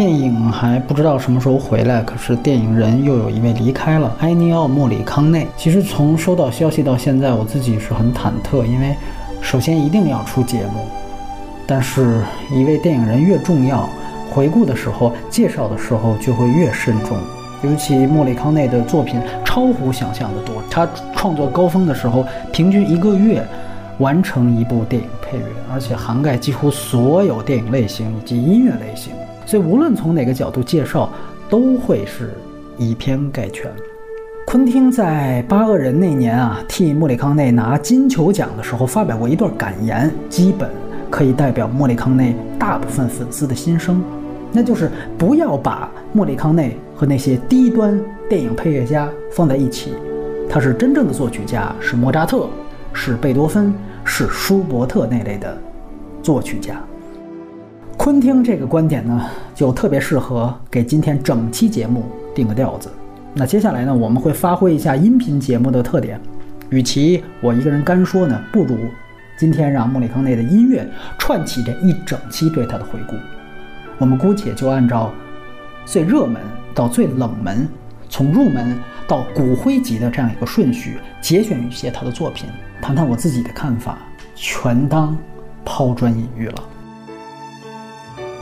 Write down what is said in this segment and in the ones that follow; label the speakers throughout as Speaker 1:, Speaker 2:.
Speaker 1: 电影还不知道什么时候回来，可是电影人又有一位离开了，埃尼奥·莫里康内。其实从收到消息到现在，我自己是很忐忑，因为首先一定要出节目，但是一位电影人越重要，回顾的时候、介绍的时候就会越慎重。尤其莫里康内的作品超乎想象的多，他创作高峰的时候，平均一个月完成一部电影配乐，而且涵盖几乎所有电影类型以及音乐类型。所以无论从哪个角度介绍，都会是以偏概全。昆汀在《八恶人》那年啊，替莫里康内拿金球奖的时候发表过一段感言，基本可以代表莫里康内大部分粉丝的心声，那就是不要把莫里康内和那些低端电影配乐家放在一起，他是真正的作曲家，是莫扎特，是贝多芬，是舒伯特那类的作曲家。昆汀这个观点呢，就特别适合给今天整期节目定个调子。那接下来呢，我们会发挥一下音频节目的特点，与其我一个人干说呢，不如今天让莫里康内的音乐串起这一整期对他的回顾。我们姑且就按照最热门到最冷门，从入门到骨灰级的这样一个顺序，节选一些他的作品，谈谈我自己的看法，全当抛砖引玉了。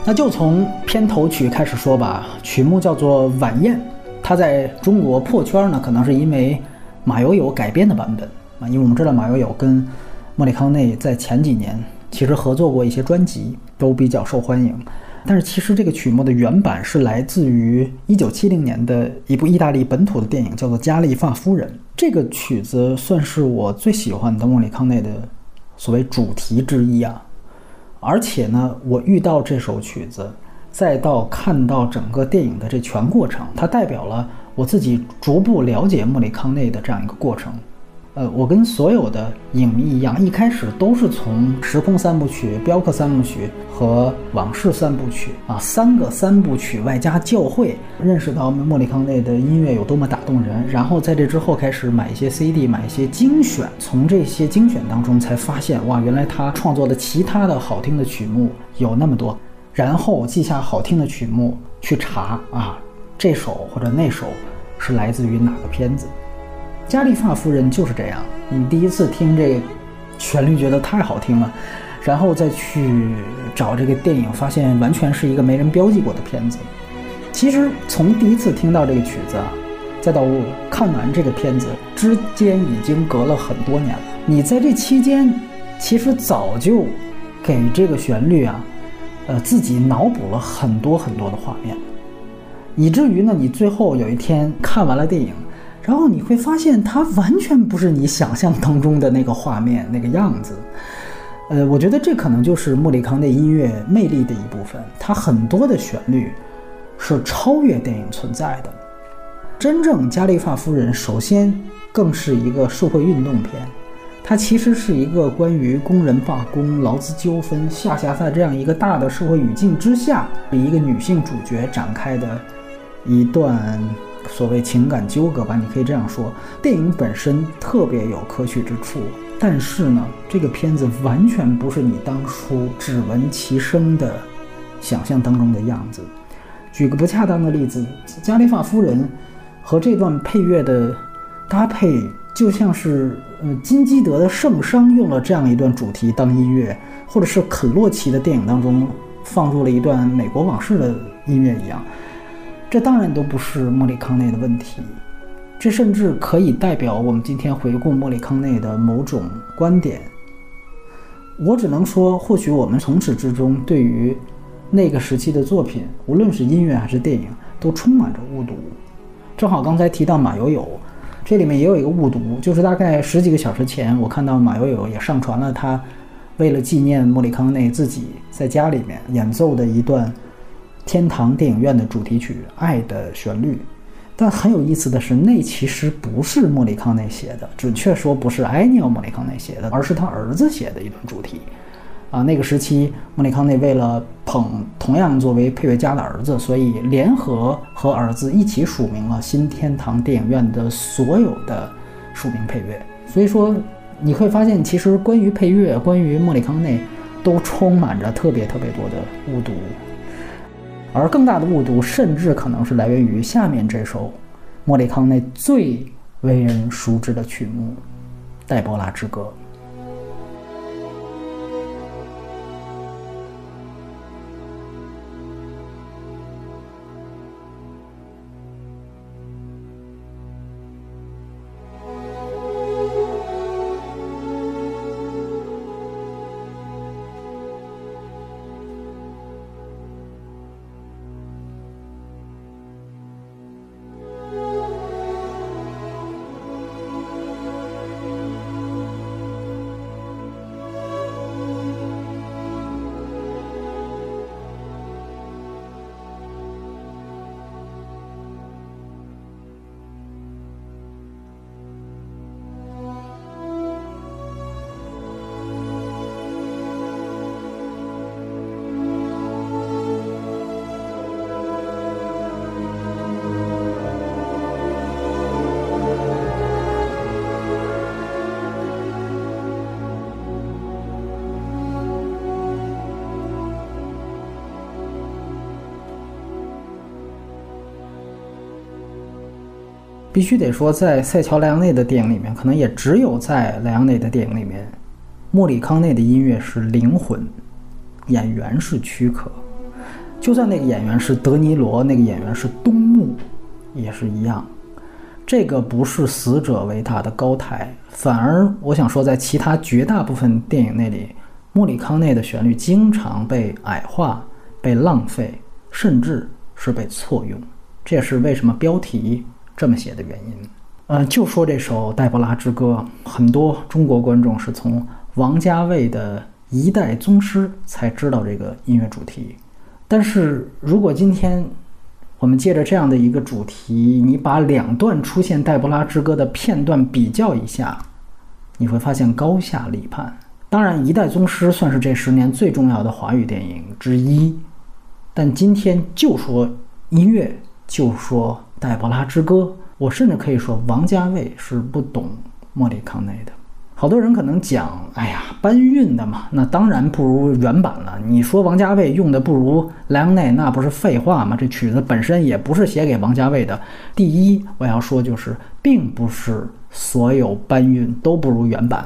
Speaker 1: 那就从片头曲开始说吧，曲目叫做《晚宴》，它在中国破圈呢，可能是因为马友友改编的版本啊，因为我们知道马友友跟莫里康内在前几年其实合作过一些专辑，都比较受欢迎。但是其实这个曲目的原版是来自于1970年的一部意大利本土的电影，叫做《加利发夫人》。这个曲子算是我最喜欢的莫里康内的所谓主题之一啊。而且呢，我遇到这首曲子，再到看到整个电影的这全过程，它代表了我自己逐步了解莫里康内的这样一个过程。呃，我跟所有的影迷一样，一开始都是从《时空三部曲》《镖客三部曲》和《往事三部曲》啊三个三部曲外加教会，认识到莫里康内的音乐有多么打动人。然后在这之后开始买一些 CD，买一些精选，从这些精选当中才发现，哇，原来他创作的其他的好听的曲目有那么多。然后记下好听的曲目，去查啊，这首或者那首是来自于哪个片子。加利发夫人就是这样，你第一次听这个旋律觉得太好听了，然后再去找这个电影，发现完全是一个没人标记过的片子。其实从第一次听到这个曲子啊，再到看完这个片子之间已经隔了很多年了。你在这期间，其实早就给这个旋律啊，呃，自己脑补了很多很多的画面，以至于呢，你最后有一天看完了电影。然后你会发现，它完全不是你想象当中的那个画面、那个样子。呃，我觉得这可能就是莫里康内音乐魅力的一部分。它很多的旋律是超越电影存在的。真正《加利发夫人》首先更是一个社会运动片，它其实是一个关于工人罢工、劳资纠纷下辖在这样一个大的社会语境之下，一个女性主角展开的一段。所谓情感纠葛吧，你可以这样说。电影本身特别有可取之处，但是呢，这个片子完全不是你当初只闻其声的想象当中的样子。举个不恰当的例子，《加利发夫人》和这段配乐的搭配，就像是呃金基德的《圣殇》用了这样一段主题当音乐，或者是肯洛奇的电影当中放入了一段美国往事的音乐一样。这当然都不是莫里康内的问题，这甚至可以代表我们今天回顾莫里康内的某种观点。我只能说，或许我们从始至终对于那个时期的作品，无论是音乐还是电影，都充满着误读。正好刚才提到马友友，这里面也有一个误读，就是大概十几个小时前，我看到马友友也上传了他为了纪念莫里康内自己在家里面演奏的一段。天堂电影院的主题曲《爱的旋律》，但很有意思的是，那其实不是莫里康内写的，准确说不是埃尼奥·莫里康内写的，而是他儿子写的一段主题。啊，那个时期，莫里康内为了捧同样作为配乐家的儿子，所以联合和儿子一起署名了新天堂电影院的所有的署名配乐。所以说，你会发现，其实关于配乐，关于莫里康内，都充满着特别特别多的误读。而更大的误读，甚至可能是来源于下面这首莫里康内最为人熟知的曲目《黛博拉之歌》。必须得说，在塞乔·莱昂内的电影里面，可能也只有在莱昂内的电影里面，莫里康内的音乐是灵魂，演员是躯壳。就算那个演员是德尼罗，那个演员是东木，也是一样。这个不是死者为大的高台，反而我想说，在其他绝大部分电影那里，莫里康内的旋律经常被矮化、被浪费，甚至是被错用。这也是为什么标题。这么写的原因，呃，就说这首《黛博拉之歌》，很多中国观众是从王家卫的《一代宗师》才知道这个音乐主题。但是如果今天我们借着这样的一个主题，你把两段出现《黛博拉之歌》的片段比较一下，你会发现高下立判。当然，《一代宗师》算是这十年最重要的华语电影之一，但今天就说音乐，就说。《黛博拉之歌》，我甚至可以说，王家卫是不懂莫里康内的。好多人可能讲，哎呀，搬运的嘛，那当然不如原版了。你说王家卫用的不如莱昂内，那不是废话吗？这曲子本身也不是写给王家卫的。第一，我要说就是，并不是所有搬运都不如原版，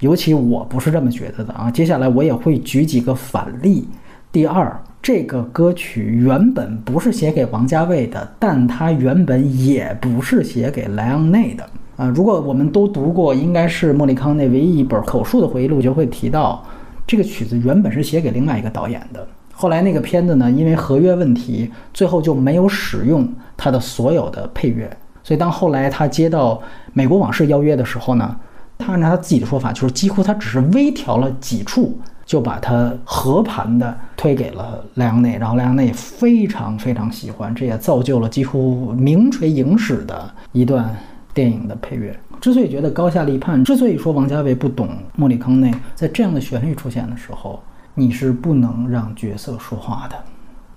Speaker 1: 尤其我不是这么觉得的啊。接下来我也会举几个反例。第二。这个歌曲原本不是写给王家卫的，但它原本也不是写给莱昂内的啊。如果我们都读过，应该是莫里康内唯一一本口述的回忆录，就会提到这个曲子原本是写给另外一个导演的。后来那个片子呢，因为合约问题，最后就没有使用他的所有的配乐。所以当后来他接到《美国往事》邀约的时候呢，他按照他自己的说法，就是几乎他只是微调了几处。就把它和盘的推给了莱昂内，然后莱昂内非常非常喜欢，这也造就了几乎名垂影史的一段电影的配乐。之所以觉得高下立判，之所以说王家卫不懂莫里康内，在这样的旋律出现的时候，你是不能让角色说话的。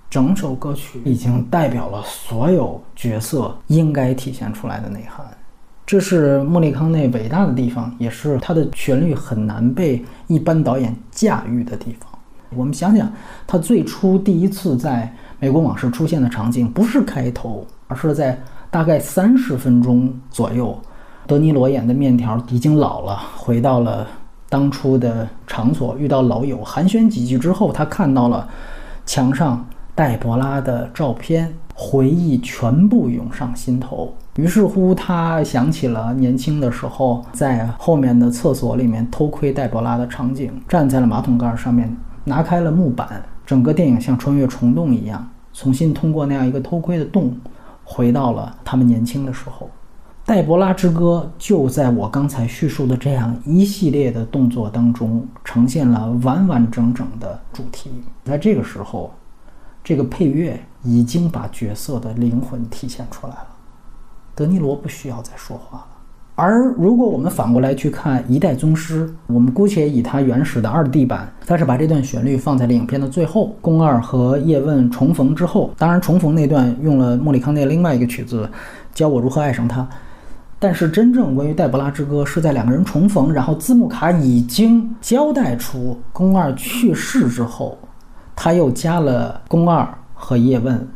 Speaker 1: 整首歌曲已经代表了所有角色应该体现出来的内涵。这是莫里康内伟大的地方，也是他的旋律很难被一般导演驾驭的地方。我们想想，他最初第一次在美国往事出现的场景，不是开头，而是在大概三十分钟左右。德尼罗演的面条已经老了，回到了当初的场所，遇到老友寒暄几句之后，他看到了墙上黛博拉的照片，回忆全部涌上心头。于是乎，他想起了年轻的时候在后面的厕所里面偷窥黛博拉的场景，站在了马桶盖上面，拿开了木板，整个电影像穿越虫洞一样，重新通过那样一个偷窥的洞，回到了他们年轻的时候。黛博拉之歌就在我刚才叙述的这样一系列的动作当中，呈现了完完整整的主题。在这个时候，这个配乐已经把角色的灵魂体现出来了。德尼罗不需要再说话了。而如果我们反过来去看《一代宗师》，我们姑且以它原始的二 D 版，它是把这段旋律放在了影片的最后，宫二和叶问重逢之后。当然，重逢那段用了莫里康内另外一个曲子《教我如何爱上他》。但是，真正关于《黛博拉之歌》是在两个人重逢，然后字幕卡已经交代出宫二去世之后，他又加了宫二和叶问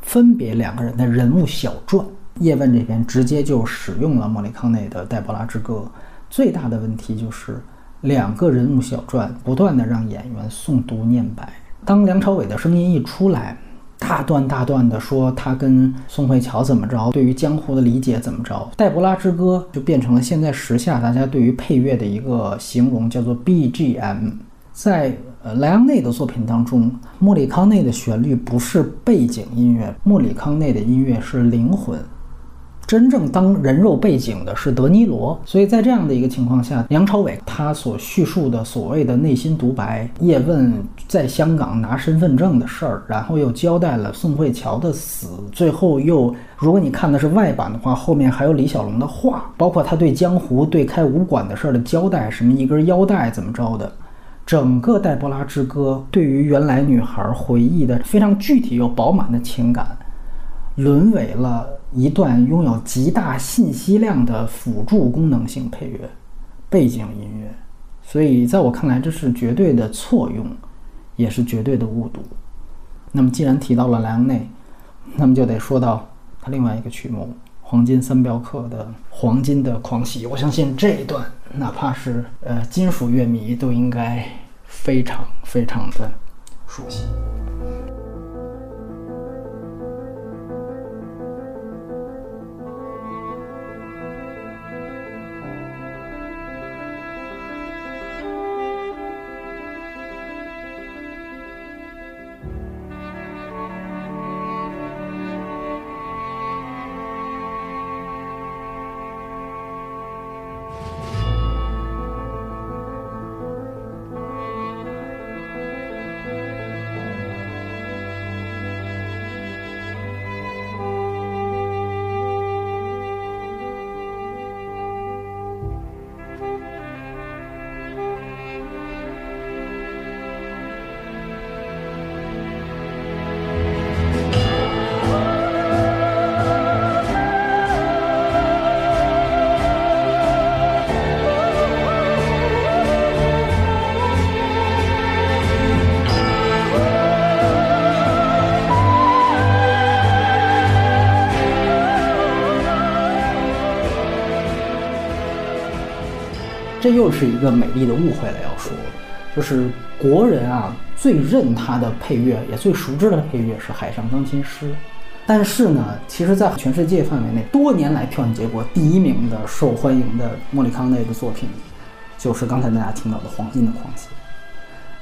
Speaker 1: 分别两个人的人物小传。叶问这边直接就使用了莫里康内的《黛博拉之歌》，最大的问题就是两个人物小传不断的让演员诵读念白。当梁朝伟的声音一出来，大段大段的说他跟宋慧乔怎么着，对于江湖的理解怎么着，《黛博拉之歌》就变成了现在时下大家对于配乐的一个形容，叫做 BGM。在呃莱昂内的作品当中，莫里康内的旋律不是背景音乐，莫里康内的音乐是灵魂。真正当人肉背景的是德尼罗，所以在这样的一个情况下，梁朝伟他所叙述的所谓的内心独白，叶问在香港拿身份证的事儿，然后又交代了宋慧乔的死，最后又如果你看的是外版的话，后面还有李小龙的话，包括他对江湖对开武馆的事儿的交代，什么一根腰带怎么着的，整个《黛波拉之歌》对于原来女孩回忆的非常具体又饱满的情感，沦为了。一段拥有极大信息量的辅助功能性配乐，背景音乐，所以在我看来，这是绝对的错用，也是绝对的误读。那么，既然提到了莱昂内，那么就得说到他另外一个曲目《黄金三镖客》的《黄金的狂喜》。我相信这一段，哪怕是呃金属乐迷都应该非常非常的熟悉。这又是一个美丽的误会了。要说，就是国人啊最认他的配乐，也最熟知的配乐是《海上钢琴师》。但是呢，其实，在全世界范围内，多年来票选结果第一名的、受欢迎的莫里康内的作品，就是刚才大家听到的《黄金的狂喜》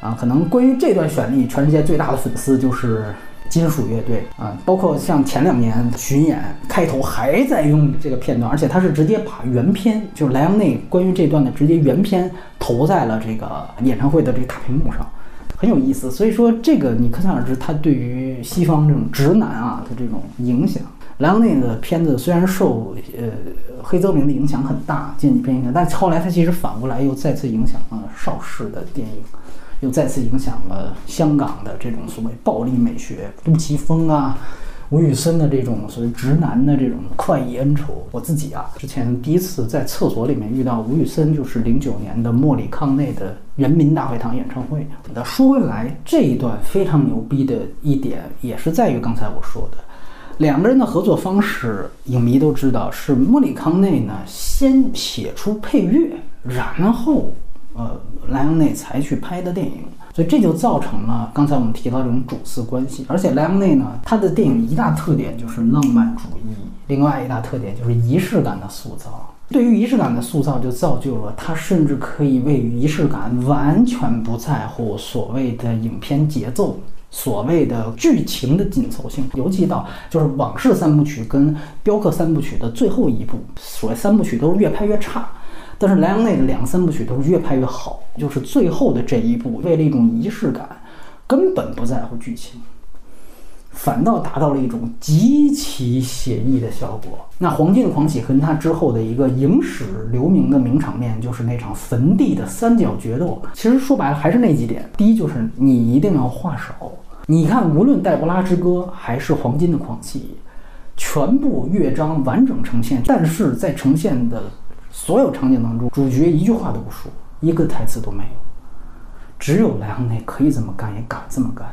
Speaker 1: 啊。可能关于这段旋律，全世界最大的粉丝就是。金属乐队啊，包括像前两年巡演开头还在用这个片段，而且他是直接把原片，就是莱昂内关于这段的直接原片投在了这个演唱会的这个大屏幕上，很有意思。所以说这个你可想而知，他对于西方这种直男啊的这种影响。莱昂内的片子虽然受呃黑泽明的影响很大，剑戟片影响，但后来他其实反过来又再次影响了邵氏的电影。又再次影响了香港的这种所谓暴力美学，杜琪峰啊、吴宇森的这种所谓直男的这种快意恩仇。我自己啊，之前第一次在厕所里面遇到吴宇森，就是零九年的莫里康内的人民大会堂演唱会。那说回来，这一段非常牛逼的一点，也是在于刚才我说的，两个人的合作方式，影迷都知道是莫里康内呢先写出配乐，然后。呃，莱昂内才去拍的电影，所以这就造成了刚才我们提到这种主次关系。而且莱昂内呢，他的电影一大特点就是浪漫主义，另外一大特点就是仪式感的塑造。对于仪式感的塑造，就造就了他甚至可以为仪式感完全不在乎所谓的影片节奏、所谓的剧情的紧凑性。尤其到就是《往事三部曲》跟《镖客三部曲》的最后一部，所谓三部曲都是越拍越差。但是莱昂内的两三部曲都是越拍越好，就是最后的这一部，为了一种仪式感，根本不在乎剧情，反倒达到了一种极其写意的效果。那《黄金的狂喜》跟他之后的一个影史留名的名场面，就是那场坟地的三角决斗。其实说白了还是那几点：第一，就是你一定要话少。你看，无论《黛博拉之歌》还是《黄金的狂喜》，全部乐章完整呈现，但是在呈现的。所有场景当中，主角一句话都不说，一个台词都没有，只有莱昂内可以这么干，也敢这么干。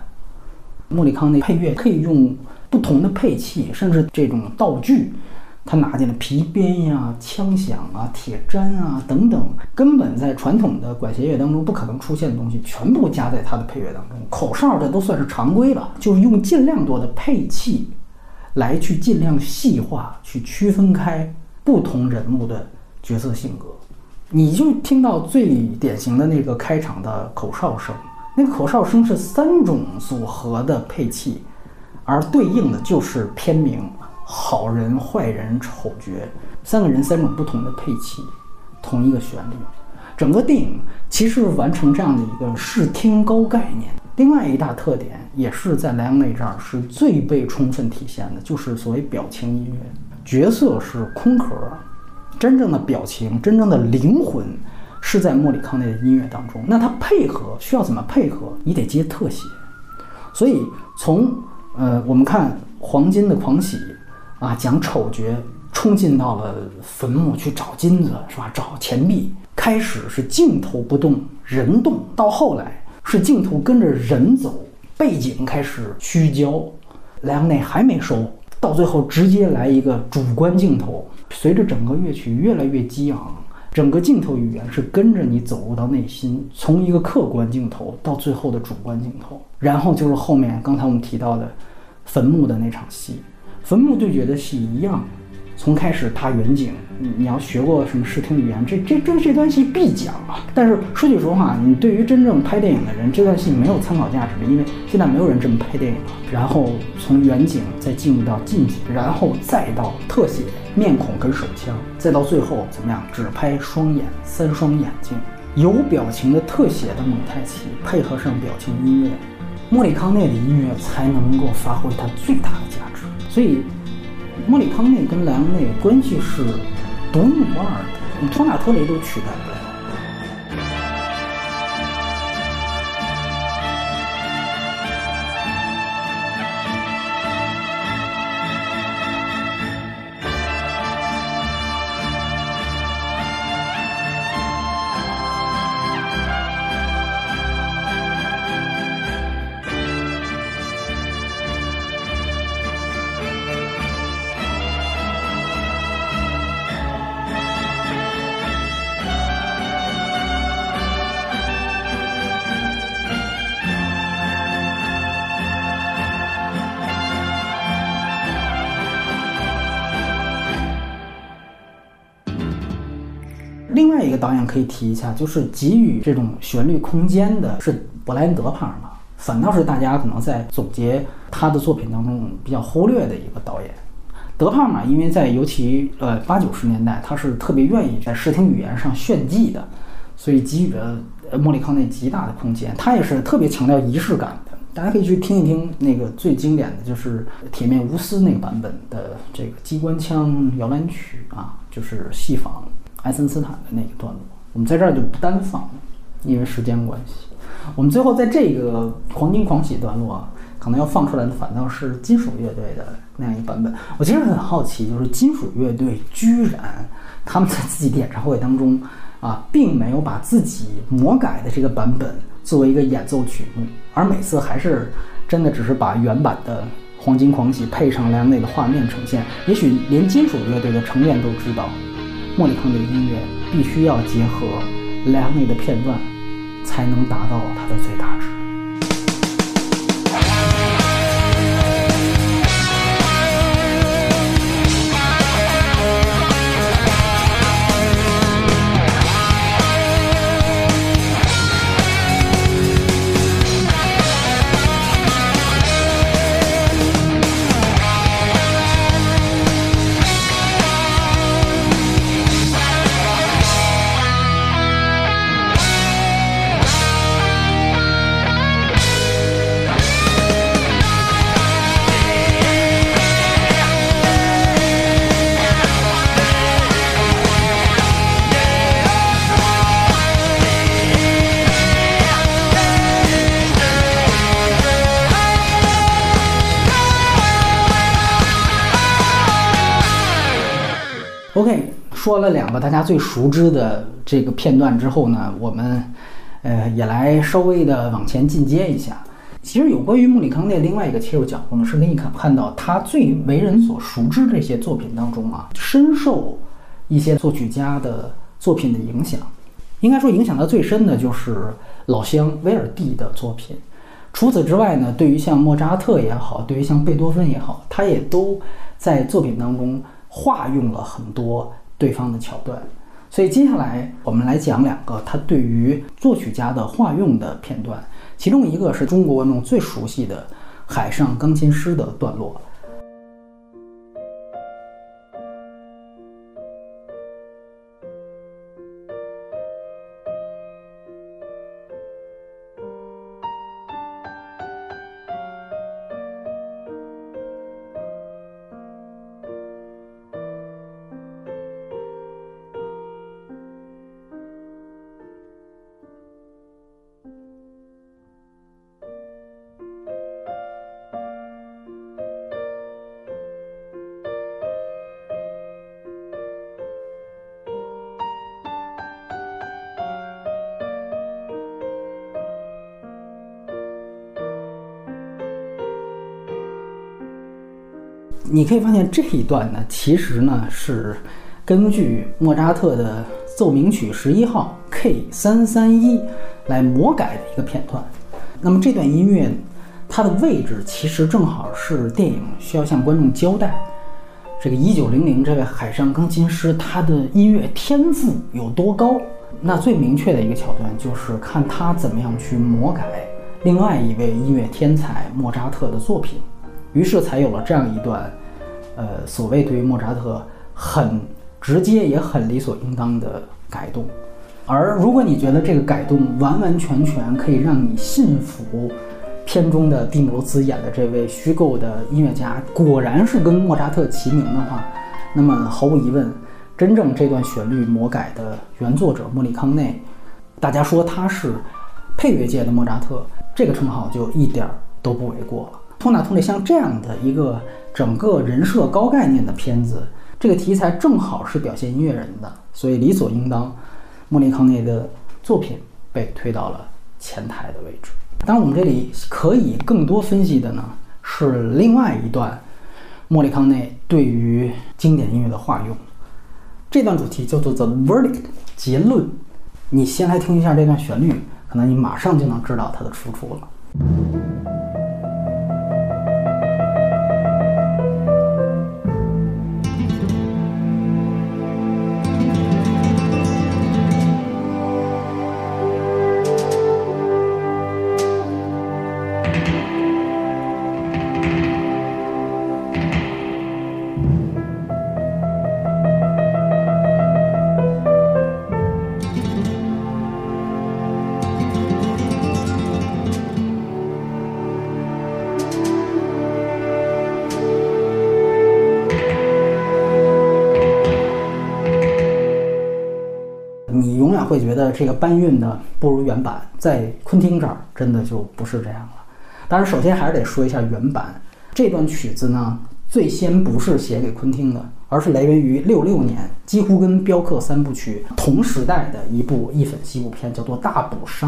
Speaker 1: 莫里康内配乐可以用不同的配器，甚至这种道具。他拿进了皮鞭呀、枪响啊、铁砧啊等等，根本在传统的管弦乐当中不可能出现的东西，全部加在他的配乐当中。口哨这都算是常规了，就是用尽量多的配器，来去尽量细化、去区分开不同人物的角色性格。你就听到最典型的那个开场的口哨声，那个口哨声是三种组合的配器，而对应的就是片名。好人、坏人、丑角，三个人三种不同的配器，同一个旋律，整个电影其实完成这样的一个视听高概念。另外一大特点，也是在莱昂内这儿是最被充分体现的，就是所谓表情音乐。角色是空壳，真正的表情、真正的灵魂是在莫里康内的音乐当中。那他配合需要怎么配合？你得接特写。所以从呃，我们看《黄金的狂喜》。啊，讲丑角冲进到了坟墓去找金子，是吧？找钱币。开始是镜头不动，人动；到后来是镜头跟着人走，背景开始虚焦。莱昂内还没收，到最后直接来一个主观镜头。随着整个乐曲越来越激昂，整个镜头语言是跟着你走入到内心，从一个客观镜头到最后的主观镜头，然后就是后面刚才我们提到的坟墓的那场戏。坟墓对决的戏一样，从开始踏远景，你你要学过什么视听语言，这这这这段戏必讲啊。但是说句实话，你对于真正拍电影的人，这段戏没有参考价值，因为现在没有人这么拍电影了。然后从远景再进入到近景，然后再到特写面孔跟手枪，再到最后怎么样？只拍双眼，三双眼睛，有表情的特写的蒙太奇，配合上表情音乐，莫里康内的音乐才能够发挥它最大的价值。所以，莫里康内跟莱昂内关系是独一无二的，托纳托雷都取代。可以提一下，就是给予这种旋律空间的是布莱恩·德帕尔玛，反倒是大家可能在总结他的作品当中比较忽略的一个导演。德帕尔玛因为在尤其呃八九十年代，他是特别愿意在视听语言上炫技的，所以给予了莫里康内极大的空间。他也是特别强调仪式感的，大家可以去听一听那个最经典的就是《铁面无私》那个版本的这个机关枪摇篮曲啊，就是戏仿。爱森斯坦的那个段落，我们在这儿就不单放了，因为时间关系。我们最后在这个黄金狂喜段落，可能要放出来的反倒是金属乐队的那样一个版本。我其实很好奇，就是金属乐队居然他们在自己的演唱会当中啊，并没有把自己魔改的这个版本作为一个演奏曲目，而每次还是真的只是把原版的黄金狂喜配上莱昂内的画面呈现。也许连金属乐队的成员都知道。莫里康内的音乐必须要结合莱昂内的片段，才能达到它的最大值。了两个大家最熟知的这个片段之后呢，我们，呃，也来稍微的往前进阶一下。其实有关于莫里康内另外一个切入角度呢，是可以看看到他最为人所熟知这些作品当中啊，深受一些作曲家的作品的影响。应该说，影响他最深的就是老乡威尔第的作品。除此之外呢，对于像莫扎特也好，对于像贝多芬也好，他也都在作品当中化用了很多对方的桥段。所以接下来我们来讲两个他对于作曲家的化用的片段。其中一个是中国观众最熟悉的《海上钢琴师》的段落。你可以发现这一段呢，其实呢是根据莫扎特的奏鸣曲十一号 K 三三一来魔改的一个片段。那么这段音乐它的位置其实正好是电影需要向观众交代这个一九零零这位海上钢琴师他的音乐天赋有多高。那最明确的一个桥段就是看他怎么样去魔改另外一位音乐天才莫扎特的作品。于是才有了这样一段，呃，所谓对于莫扎特很直接也很理所应当的改动。而如果你觉得这个改动完完全全可以让你信服片中的蒂姆罗斯演的这位虚构的音乐家果然是跟莫扎特齐名的话，那么毫无疑问，真正这段旋律魔改的原作者莫里康内，大家说他是配乐界的莫扎特，这个称号就一点儿都不为过了。托纳托内像这样的一个整个人设高概念的片子，这个题材正好是表现音乐人的，所以理所应当，莫里康内的作品被推到了前台的位置。当然，我们这里可以更多分析的呢，是另外一段莫里康内对于经典音乐的化用。这段主题叫做 The Verdict 结论。你先来听一下这段旋律，可能你马上就能知道它的出处了。得这个搬运呢不如原版，在昆汀这儿真的就不是这样了。当然，首先还是得说一下原版这段曲子呢，最先不是写给昆汀的，而是来源于六六年，几乎跟镖客三部曲同时代的一部一粉西部片，叫做《大捕杀》。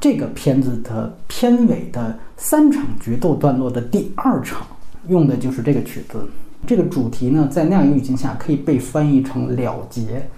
Speaker 1: 这个片子的片尾的三场决斗段落的第二场用的就是这个曲子。这个主题呢，在那样一个语境下可以被翻译成了结。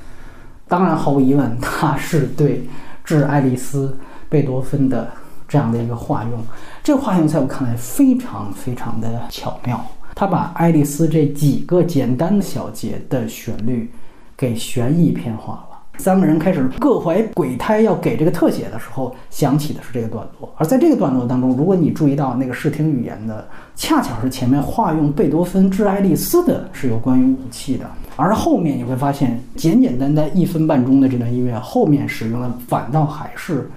Speaker 1: 当然，毫无疑问，它是对致爱丽丝·贝多芬的这样的一个化用。这个化用在我看来非常非常的巧妙。他把爱丽丝这几个简单的小节的旋律给悬疑片化。三个人开始各怀鬼胎，要给这个特写的时候，想起的是这个段落。而在这个段落当中，如果你注意到那个视听语言的，恰巧是前面化用贝多芬致爱丽丝的是有关于武器的。而后面你会发现，简简单单一分半钟的这段音乐，后面使用的反倒还是，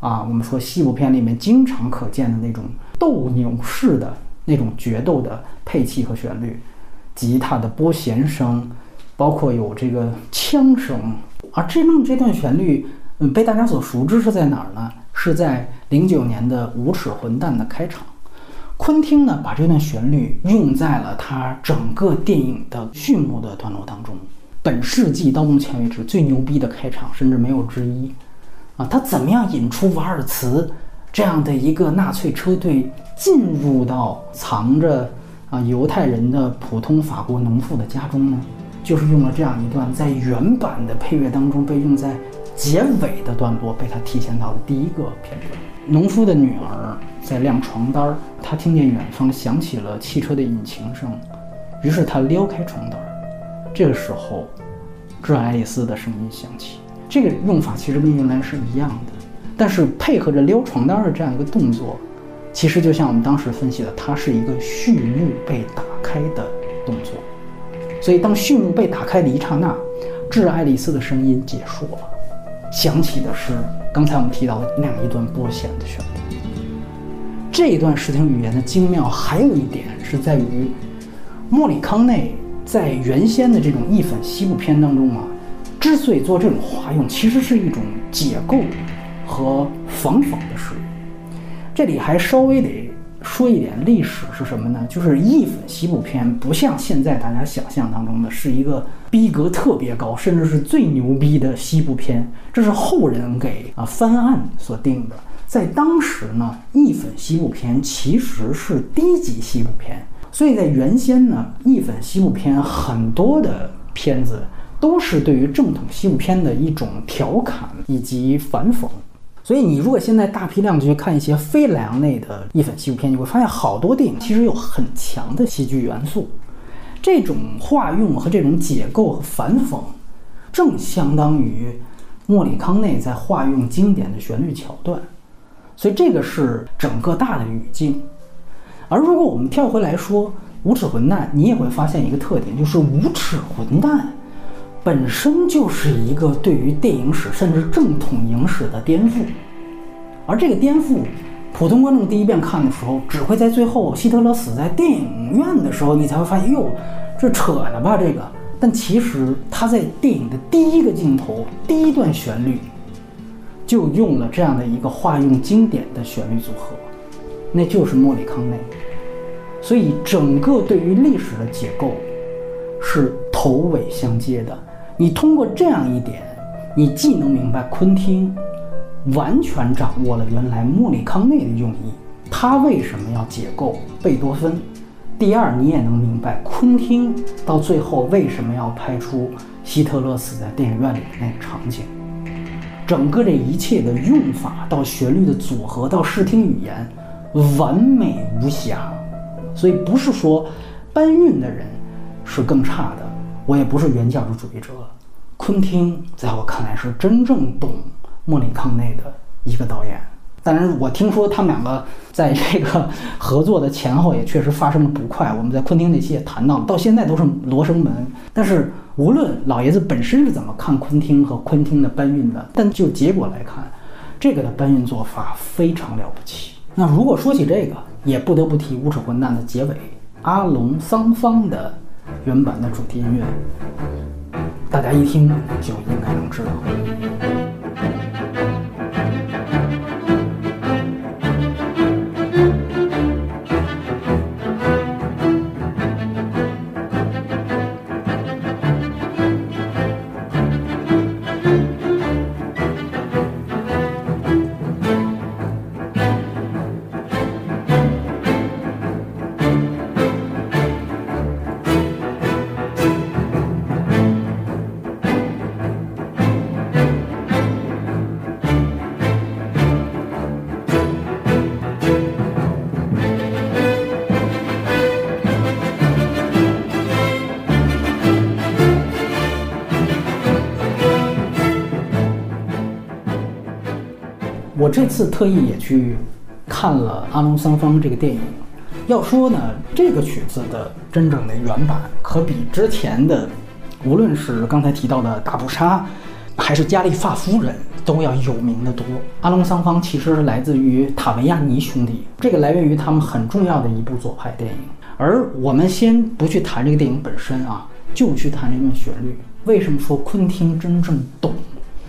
Speaker 1: 啊，我们说西部片里面经常可见的那种斗牛式的那种决斗的配器和旋律，吉他的拨弦声，包括有这个枪声。而真正这段旋律，嗯，被大家所熟知是在哪儿呢？是在零九年的《无耻混蛋》的开场。昆汀呢，把这段旋律用在了他整个电影的序幕的段落当中。本世纪到目前为止最牛逼的开场，甚至没有之一。啊，他怎么样引出瓦尔茨这样的一个纳粹车队进入到藏着啊犹太人的普通法国农妇的家中呢？就是用了这样一段在原版的配乐当中被用在结尾的段落，被他体现到了第一个片段。农夫的女儿在晾床单儿，她听见远方响起了汽车的引擎声，于是她撩开床单儿。这个时候，致爱丽丝的声音响起。这个用法其实跟原来是一样的，但是配合着撩床单的这样一个动作，其实就像我们当时分析的，它是一个序幕被打开的动作。所以，当序幕被打开的一刹那，致爱丽丝的声音结束了，响起的是刚才我们提到的那样一段拨弦的旋律。这一段视听语言的精妙，还有一点是在于，莫里康内在原先的这种义粉西部片当中啊，之所以做这种化用，其实是一种解构和仿仿的事。这里还稍微得。说一点历史是什么呢？就是义粉西部片不像现在大家想象当中的是一个逼格特别高，甚至是最牛逼的西部片，这是后人给啊翻案所定的。在当时呢，义粉西部片其实是低级西部片，所以在原先呢，义粉西部片很多的片子都是对于正统西部片的一种调侃以及反讽。所以，你如果现在大批量去看一些非莱昂内的义粉西部片，你会发现好多电影其实有很强的戏剧元素。这种化用和这种解构和反讽，正相当于莫里康内在化用经典的旋律桥段。所以，这个是整个大的语境。而如果我们跳回来说《无耻混蛋》，你也会发现一个特点，就是《无耻混蛋》。本身就是一个对于电影史甚至正统影史的颠覆，而这个颠覆，普通观众第一遍看的时候，只会在最后希特勒死在电影院的时候，你才会发现，哟，这扯呢吧这个。但其实他在电影的第一个镜头、第一段旋律，就用了这样的一个化用经典的旋律组合，那就是莫里康内。所以整个对于历史的解构，是头尾相接的。你通过这样一点，你既能明白昆汀完全掌握了原来莫里康内的用意，他为什么要解构贝多芬；第二，你也能明白昆汀到最后为什么要拍出希特勒死在电影院里的那个场景。整个这一切的用法到旋律的组合到视听语言，完美无瑕。所以不是说搬运的人是更差的。我也不是原教旨主义者，昆汀在我看来是真正懂莫里康内的一个导演。当然，我听说他们两个在这个合作的前后也确实发生了不快。我们在昆汀那期也谈到了，到现在都是罗生门。但是无论老爷子本身是怎么看昆汀和昆汀的搬运的，但就结果来看，这个的搬运做法非常了不起。那如果说起这个，也不得不提《无耻混蛋》的结尾，阿隆桑方的。原版的主题音乐，大家一听就应该能知道。这次特意也去看了《阿隆桑方》这个电影。要说呢，这个曲子的真正的原版可比之前的，无论是刚才提到的大布莎，还是加利发夫人，都要有名的多。《阿隆桑方》其实是来自于塔维亚尼兄弟，这个来源于他们很重要的一部左派电影。而我们先不去谈这个电影本身啊，就去谈这段旋律。为什么说昆汀真正懂？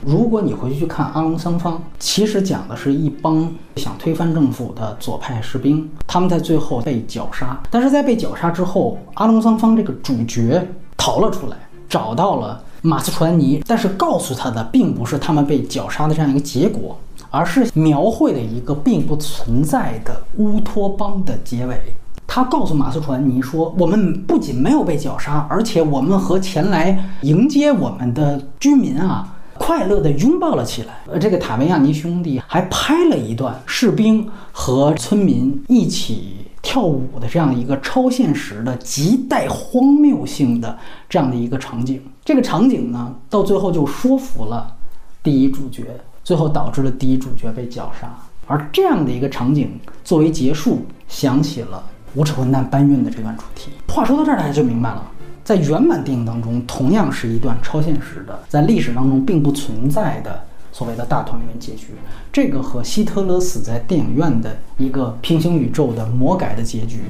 Speaker 1: 如果你回去看《阿隆桑方》，其实讲的是一帮想推翻政府的左派士兵，他们在最后被绞杀。但是在被绞杀之后，阿隆桑方这个主角逃了出来，找到了马斯楚安尼，但是告诉他的并不是他们被绞杀的这样一个结果，而是描绘了一个并不存在的乌托邦的结尾。他告诉马斯传尼说：“我们不仅没有被绞杀，而且我们和前来迎接我们的居民啊，快乐地拥抱了起来。”呃，这个塔维亚尼兄弟还拍了一段士兵和村民一起。跳舞的这样一个超现实的、极带荒谬性的这样的一个场景，这个场景呢，到最后就说服了第一主角，最后导致了第一主角被绞杀。而这样的一个场景作为结束，响起了无耻混蛋搬运的这段主题。话说到这儿，大家就明白了，在原版电影当中，同样是一段超现实的，在历史当中并不存在的。所谓的大团圆结局，这个和希特勒死在电影院的一个平行宇宙的魔改的结局，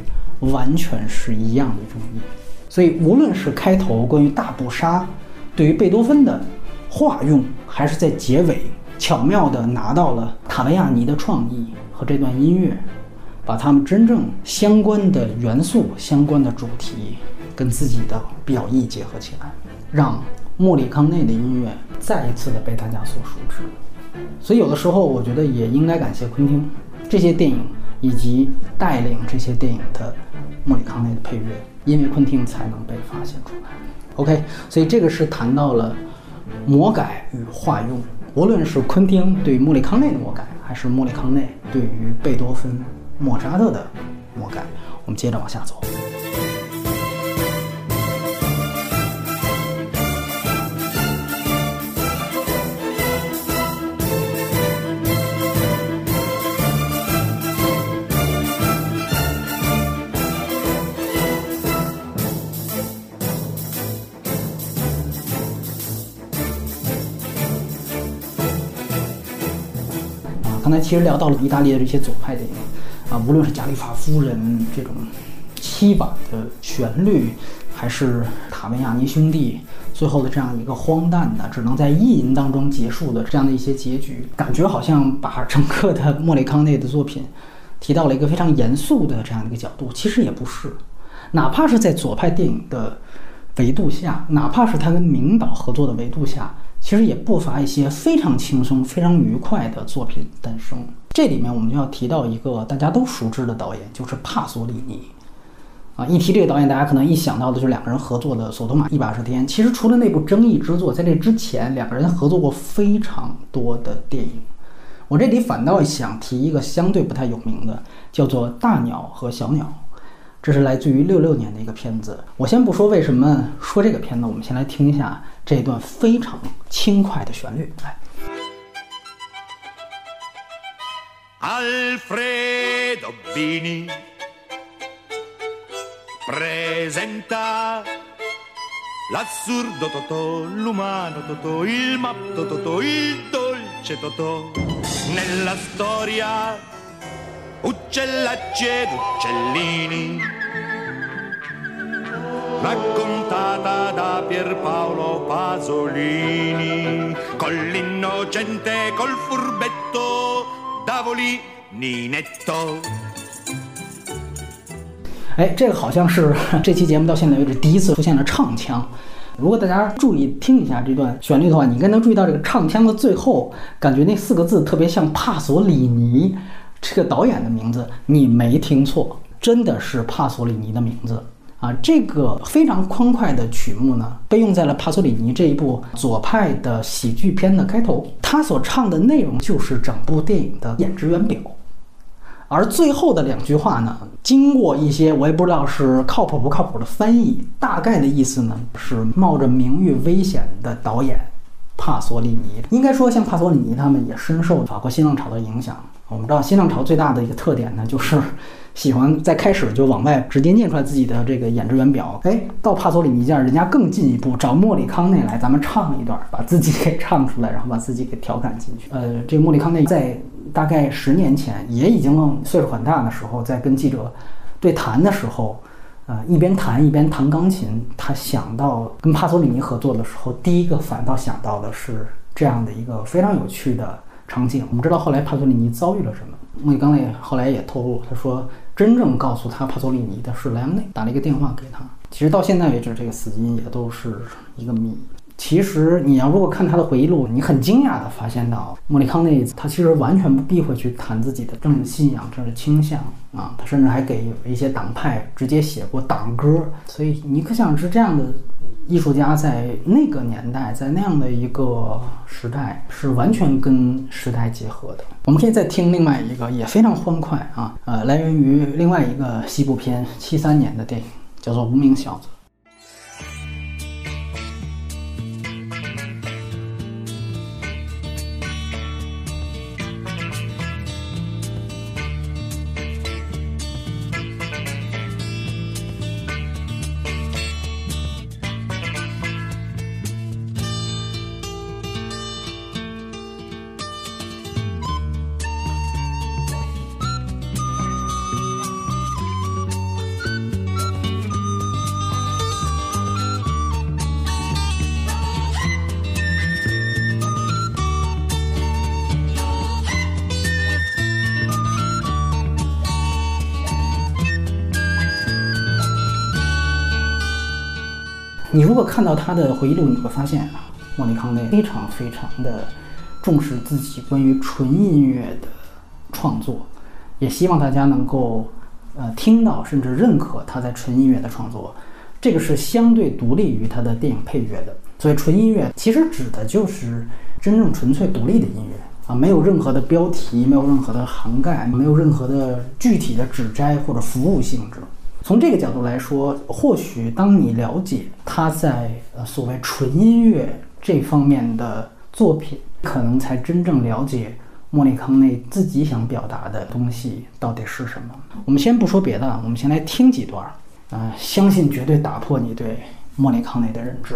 Speaker 1: 完全是一样的一种意义。所以，无论是开头关于大捕杀对于贝多芬的化用，还是在结尾巧妙地拿到了塔维亚尼的创意和这段音乐，把他们真正相关的元素、相关的主题跟自己的表意结合起来，让。莫里康内的音乐再一次的被大家所熟知，所以有的时候我觉得也应该感谢昆汀，这些电影以及带领这些电影的莫里康内的配乐，因为昆汀才能被发现出来。OK，所以这个是谈到了魔改与化用，无论是昆汀对莫里康内的魔改，还是莫里康内对于贝多芬、莫扎特的魔改，我们接着往下走。刚才其实聊到了意大利的这些左派电影，啊，无论是《加利法夫人》这种凄婉的旋律，还是《塔维亚尼兄弟》最后的这样一个荒诞的、只能在意淫当中结束的这样的一些结局，感觉好像把整个的莫里康内的作品提到了一个非常严肃的这样一个角度。其实也不是，哪怕是在左派电影的维度下，哪怕是他跟明导合作的维度下。其实也不乏一些非常轻松、非常愉快的作品诞生。这里面我们就要提到一个大家都熟知的导演，就是帕索里尼。啊，一提这个导演，大家可能一想到的就是两个人合作的《索多玛一百二十天》。其实除了那部争议之作，在这之前，两个人合作过非常多的电影。我这里反倒想提一个相对不太有名的，叫做《大鸟和小鸟》。这是来自于六六年的一个片子。我先不说为什么说这个片子，我们先来听一下这段非常轻快的旋律。来。Alfredo Bini presenta l'assurdo Totò, l'umano Totò, il matto Totò, il dolce Totò nella storia. uccellacci ed uccellini, raccontata da Pierpaolo Pasolini, con l'innocente, col furbetto, Davoli Ninetto。哎，这个好像是 这期节目到现在为止第一次出现了唱腔。如果大家注意听一下这段旋律的话，你应该能注意到这个唱腔的最后，感觉那四个字特别像帕索里尼。这个导演的名字你没听错，真的是帕索里尼的名字啊！这个非常欢快的曲目呢，被用在了帕索里尼这一部左派的喜剧片的开头。他所唱的内容就是整部电影的演职员表，而最后的两句话呢，经过一些我也不知道是靠谱不靠谱的翻译，大概的意思呢是冒着名誉危险的导演帕索里尼。应该说，像帕索里尼他们也深受法国新浪潮的影响。我们知道新浪潮最大的一个特点呢，就是喜欢在开始就往外直接念出来自己的这个演职员表。哎，到帕索里尼这儿，人家更进一步，找莫里康内来，咱们唱一段，把自己给唱出来，然后把自己给调侃进去。呃，这个莫里康内在大概十年前也已经岁数很大的时候，在跟记者对谈的时候，呃，一边谈一边弹钢琴，他想到跟帕索里尼合作的时候，第一个反倒想到的是这样的一个非常有趣的。场景，我们知道后来帕索里尼遭遇了什么。莫里康内后来也透露，他说真正告诉他帕索里尼的是莱昂内打了一个电话给他。其实到现在为止，这个死因也都是一个谜。其实你要如果看他的回忆录，你很惊讶的发现到莫里康内他其实完全不避讳去谈自己的政治信仰、政治倾向啊，他甚至还给一些党派直接写过党歌。所以你可想而知，这样的艺术家在那个年代，在那样的一个时代，是完全跟时代结合的。我们可以再听另外一个也非常欢快啊，呃，来源于另外一个西部片，七三年的电影，叫做《无名小子》。你如果看到他的回忆录，你会发现啊，莫里康内非常非常的重视自己关于纯音乐的创作，也希望大家能够呃听到甚至认可他在纯音乐的创作。这个是相对独立于他的电影配乐的。所以纯音乐其实指的就是真正纯粹独立的音乐啊，没有任何的标题，没有任何的涵盖，没有任何的具体的指摘或者服务性质。从这个角度来说，或许当你了解他在呃所谓纯音乐这方面的作品，可能才真正了解莫里康内自己想表达的东西到底是什么。我们先不说别的，我们先来听几段，啊，相信绝对打破你对莫里康内的认知。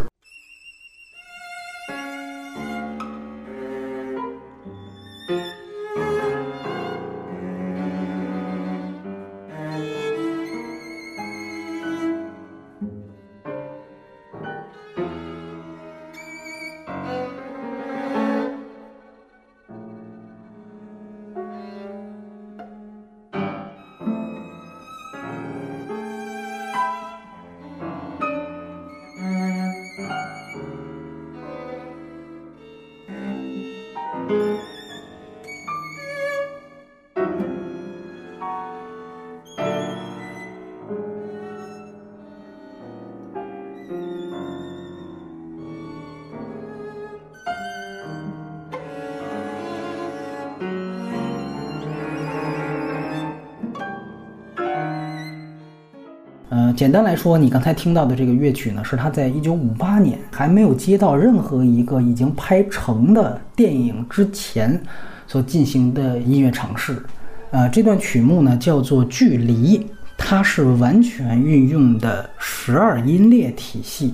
Speaker 1: 简单来说，你刚才听到的这个乐曲呢，是他在一九五八年还没有接到任何一个已经拍成的电影之前所进行的音乐尝试。呃，这段曲目呢叫做《距离》，它是完全运用的十二音列体系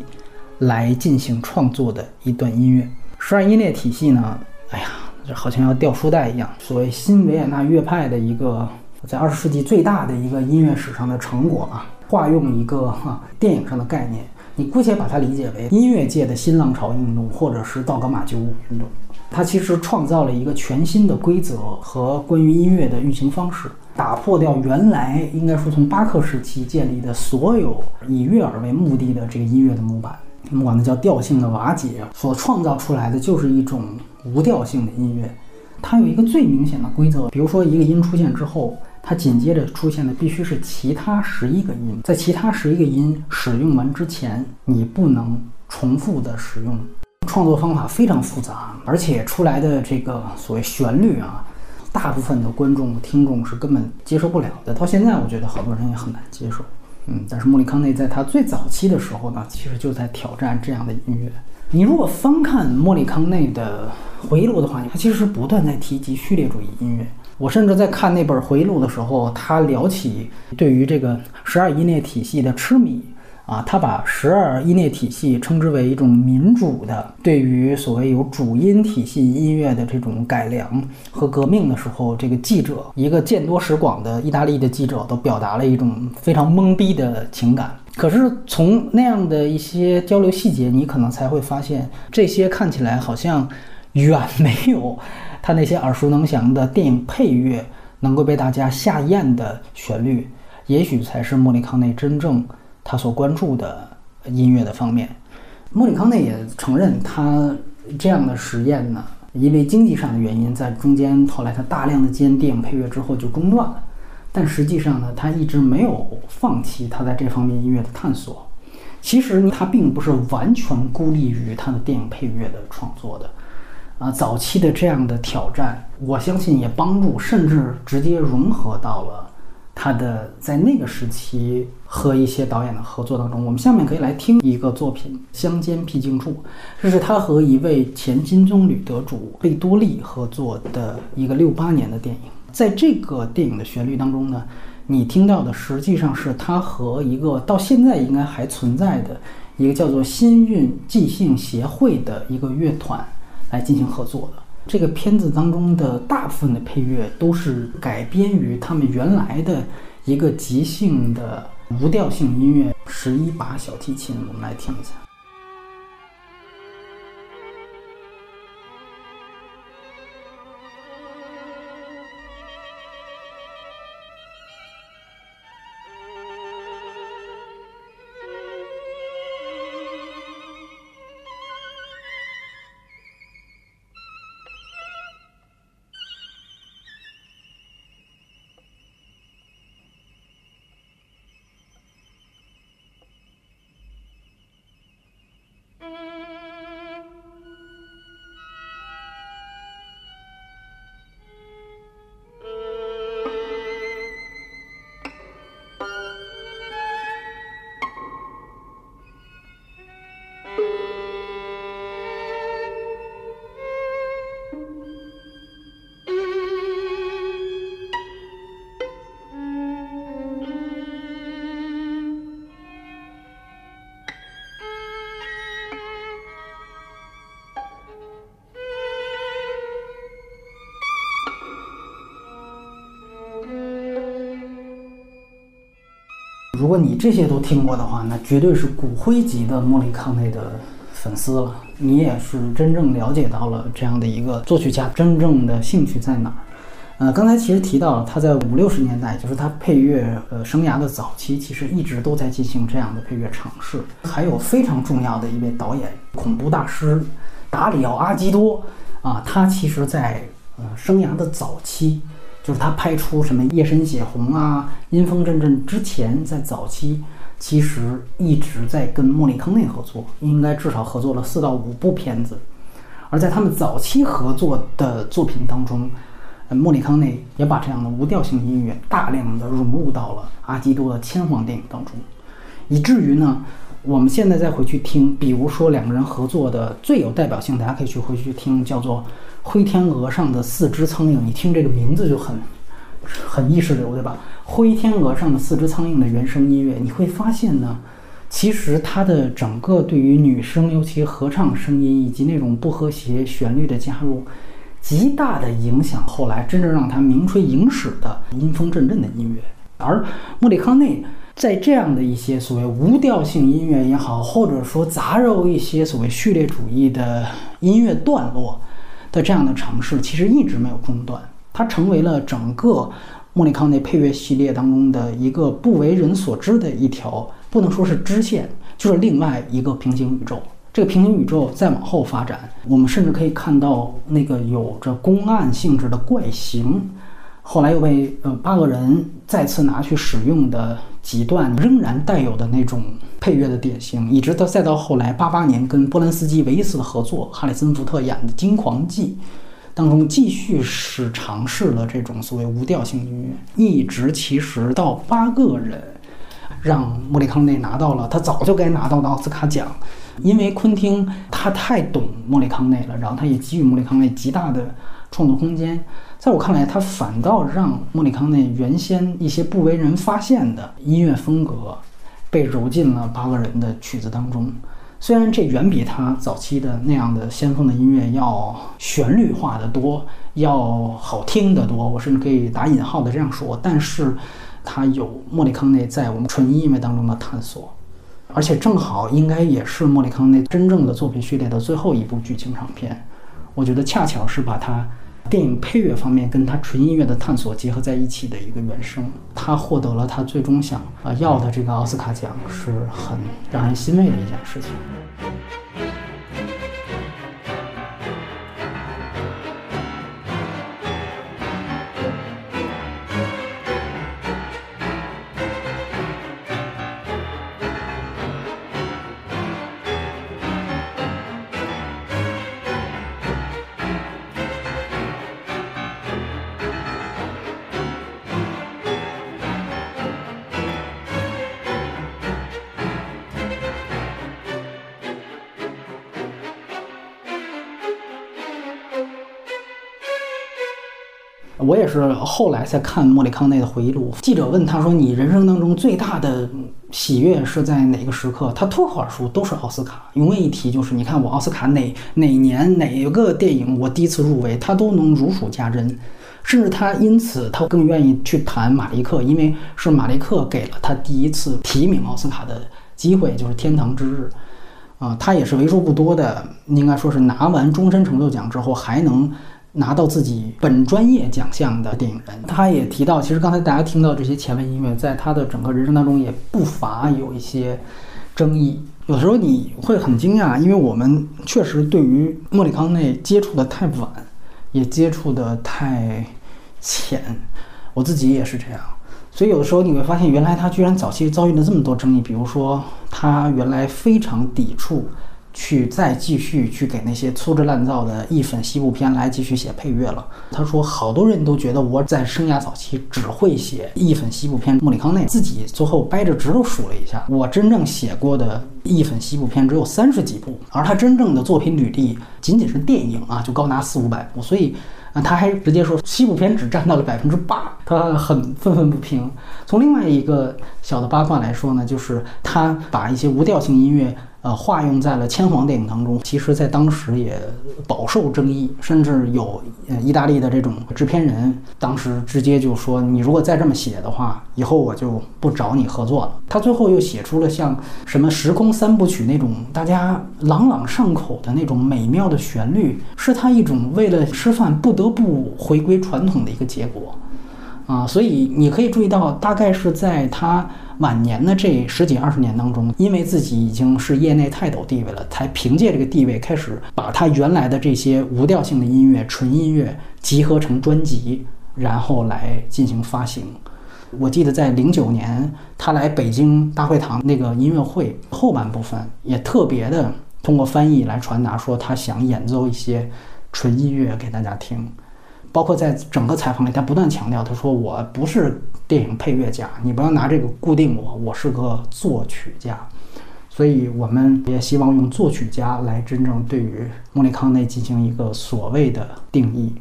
Speaker 1: 来进行创作的一段音乐。十二音列体系呢，哎呀，这好像要掉书袋一样。所谓新维也纳乐派的一个在二十世纪最大的一个音乐史上的成果啊。化用一个哈电影上的概念，你姑且把它理解为音乐界的新浪潮运动，或者是道格玛九运动。它其实创造了一个全新的规则和关于音乐的运行方式，打破掉原来应该说从巴克时期建立的所有以悦耳为目的的这个音乐的模板，我们管它叫调性的瓦解，所创造出来的就是一种无调性的音乐。它有一个最明显的规则，比如说一个音出现之后。它紧接着出现的必须是其他十一个音，在其他十一个音使用完之前，你不能重复的使用。创作方法非常复杂，而且出来的这个所谓旋律啊，大部分的观众听众是根本接受不了的。到现在，我觉得好多人也很难接受。嗯，但是莫里康内在他最早期的时候呢，其实就在挑战这样的音乐。你如果翻看莫里康内的回忆录的话，他其实是不断在提及序列主义音乐。我甚至在看那本回忆录的时候，他聊起对于这个十二音列体系的痴迷啊，他把十二音列体系称之为一种民主的对于所谓有主音体系音乐的这种改良和革命的时候，这个记者一个见多识广的意大利的记者都表达了一种非常懵逼的情感。可是从那样的一些交流细节，你可能才会发现，这些看起来好像远没有。他那些耳熟能详的电影配乐能够被大家下咽的旋律，也许才是莫里康内真正他所关注的音乐的方面。莫里康内也承认，他这样的实验呢，因为经济上的原因，在中间后来他大量的接电影配乐之后就中断了。但实际上呢，他一直没有放弃他在这方面音乐的探索。其实他并不是完全孤立于他的电影配乐的创作的。啊，早期的这样的挑战，我相信也帮助，甚至直接融合到了他的在那个时期和一些导演的合作当中。我们下面可以来听一个作品《乡间僻静处》，这是他和一位前金棕榈得主贝多利合作的一个六八年的电影。在这个电影的旋律当中呢，你听到的实际上是他和一个到现在应该还存在的一个叫做新韵即兴协会的一个乐团来进行合作的。这个片子当中的大部分的配乐都是改编于他们原来的一个即兴的无调性音乐，十一把小提琴，我们来听一下。如果你这些都听过的话，那绝对是骨灰级的莫里康内的粉丝了。你也是真正了解到了这样的一个作曲家真正的兴趣在哪儿。呃，刚才其实提到了他在五六十年代，就是他配乐呃生涯的早期，其实一直都在进行这样的配乐尝试。还有非常重要的一位导演，恐怖大师达里奥阿基多啊，他其实在呃生涯的早期。就是他拍出什么夜深血红啊、阴风阵阵之前，在早期其实一直在跟莫里康内合作，应该至少合作了四到五部片子。而在他们早期合作的作品当中，莫里康内也把这样的无调性音乐大量的融入到了阿基多的千皇电影当中，以至于呢，我们现在再回去听，比如说两个人合作的最有代表性，大家可以去回去听，叫做。灰天鹅上的四只苍蝇，你听这个名字就很很意识流，对吧？灰天鹅上的四只苍蝇的原声音乐，你会发现呢，其实它的整个对于女声，尤其合唱声音以及那种不和谐旋律的加入，极大的影响后来真正让它名垂影史的阴风阵阵的音乐。而莫里康内在这样的一些所谓无调性音乐也好，或者说杂糅一些所谓序列主义的音乐段落。的这样的尝试其实一直没有中断，它成为了整个莫里康内配乐系列当中的一个不为人所知的一条，不能说是支线，就是另外一个平行宇宙。这个平行宇宙再往后发展，我们甚至可以看到那个有着公案性质的怪形。后来又被呃八个人再次拿去使用的几段仍然带有的那种配乐的典型，一直到再到后来八八年跟波兰斯基唯一一次的合作，哈里森福特演的《惊狂记》当中，继续是尝试了这种所谓无调性音乐，一直其实到八个人让莫里康内拿到了他早就该拿到的奥斯卡奖，因为昆汀他太懂莫里康内了，然后他也给予莫里康内极大的创作空间。在我看来，他反倒让莫里康内原先一些不为人发现的音乐风格被揉进了八个人的曲子当中。虽然这远比他早期的那样的先锋的音乐要旋律化的多，要好听得多，我甚至可以打引号的这样说。但是，他有莫里康内在我们纯音乐当中的探索，而且正好应该也是莫里康内真正的作品序列的最后一部剧情长片。我觉得恰巧是把它。电影配乐方面跟他纯音乐的探索结合在一起的一个原声，他获得了他最终想啊要的这个奥斯卡奖，是很让人欣慰的一件事情。我也是后来才看莫里康内的回忆录。记者问他说：“你人生当中最大的喜悦是在哪个时刻？”他脱口而出都是奥斯卡，永远一提就是你看我奥斯卡哪哪年哪个电影我第一次入围，他都能如数家珍。甚至他因此他更愿意去谈马利克，因为是马利克给了他第一次提名奥斯卡的机会，就是《天堂之日》。啊，他也是为数不多的，应该说是拿完终身成就奖之后还能拿到自己本专业奖项的电影人。他也提到，其实刚才大家听到这些前卫音乐，在他的整个人生当中也不乏有一些争议。有时候你会很惊讶，因为我们确实对于莫里康内接触的太晚，也接触的太浅。我自己也是这样。所以有的时候你会发现，原来他居然早期遭遇了这么多争议。比如说，他原来非常抵触去再继续去给那些粗制滥造的意粉西部片来继续写配乐了。他说，好多人都觉得我在生涯早期只会写意粉西部片。莫里康内自己最后掰着指头数了一下，我真正写过的意粉西部片只有三十几部，而他真正的作品履历仅仅是电影啊，就高达四五百部。所以。啊，他还直接说西部片只占到了百分之八，他很愤愤不平。从另外一个小的八卦来说呢，就是他把一些无调性音乐。呃，化用在了千皇电影当中，其实，在当时也饱受争议，甚至有呃意大利的这种制片人，当时直接就说：“你如果再这么写的话，以后我就不找你合作了。”他最后又写出了像什么《时空三部曲》那种大家朗朗上口的那种美妙的旋律，是他一种为了吃饭不得不回归传统的一个结果。啊，所以你可以注意到，大概是在他。晚年的这十几二十年当中，因为自己已经是业内泰斗地位了，才凭借这个地位开始把他原来的这些无调性的音乐、纯音乐集合成专辑，然后来进行发行。我记得在零九年他来北京大会堂那个音乐会后半部分，也特别的通过翻译来传达说他想演奏一些纯音乐给大家听。包括在整个采访里，他不断强调，他说我不是电影配乐家，你不要拿这个固定我，我是个作曲家。所以我们也希望用作曲家来真正对于莫里康内进行一个所谓的定义。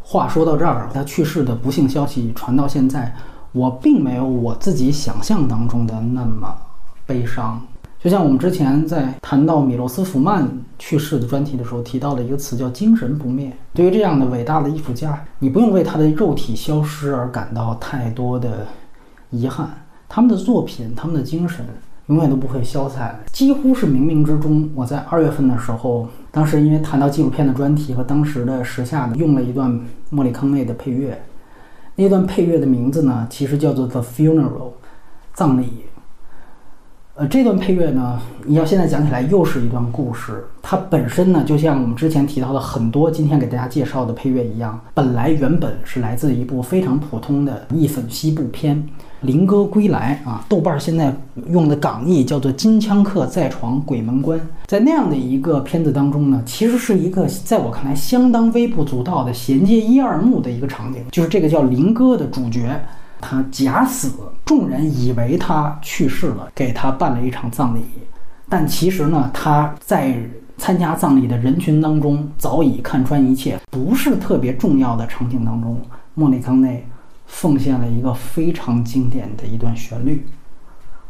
Speaker 1: 话说到这儿，他去世的不幸消息传到现在，我并没有我自己想象当中的那么悲伤。就像我们之前在谈到米罗斯福曼去世的专题的时候提到的一个词叫“精神不灭”。对于这样的伟大的艺术家，你不用为他的肉体消失而感到太多的遗憾。他们的作品，他们的精神永远都不会消散，几乎是冥冥之中。我在二月份的时候，当时因为谈到纪录片的专题和当时的时下的，用了一段莫里康内的配乐。那段配乐的名字呢，其实叫做《The Funeral》，葬礼。呃，这段配乐呢，你要现在讲起来又是一段故事。它本身呢，就像我们之前提到的很多今天给大家介绍的配乐一样，本来原本是来自一部非常普通的意粉西部片《灵歌归来》啊。豆瓣现在用的港译叫做《金枪客在闯鬼门关》。在那样的一个片子当中呢，其实是一个在我看来相当微不足道的衔接一二幕的一个场景，就是这个叫灵歌的主角。他假死，众人以为他去世了，给他办了一场葬礼。但其实呢，他在参加葬礼的人群当中早已看穿一切。不是特别重要的场景当中，莫里康内奉献了一个非常经典的一段旋律，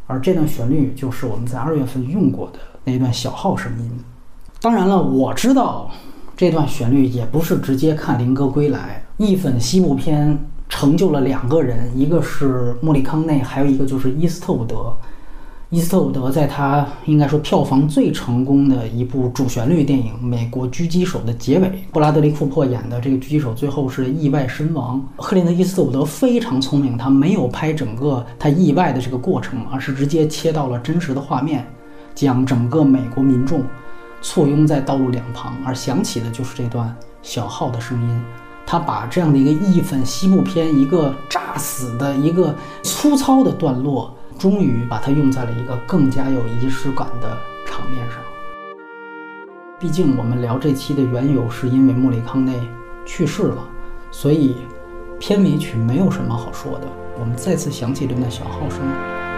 Speaker 1: 而这段旋律就是我们在二月份用过的那段小号声音。当然了，我知道这段旋律也不是直接看《灵歌归来》一粉西部片。成就了两个人，一个是莫里康内，还有一个就是伊斯特伍德。伊斯特伍德在他应该说票房最成功的一部主旋律电影《美国狙击手》的结尾，布拉德利·库珀演的这个狙击手最后是意外身亡。赫林德·伊斯特伍德非常聪明，他没有拍整个他意外的这个过程，而是直接切到了真实的画面，将整个美国民众簇拥在道路两旁，而响起的就是这段小号的声音。他把这样的一个义愤西部片，一个炸死的一个粗糙的段落，终于把它用在了一个更加有仪式感的场面上。毕竟我们聊这期的缘由是因为莫里康内去世了，所以片尾曲没有什么好说的。我们再次响起这段小号声。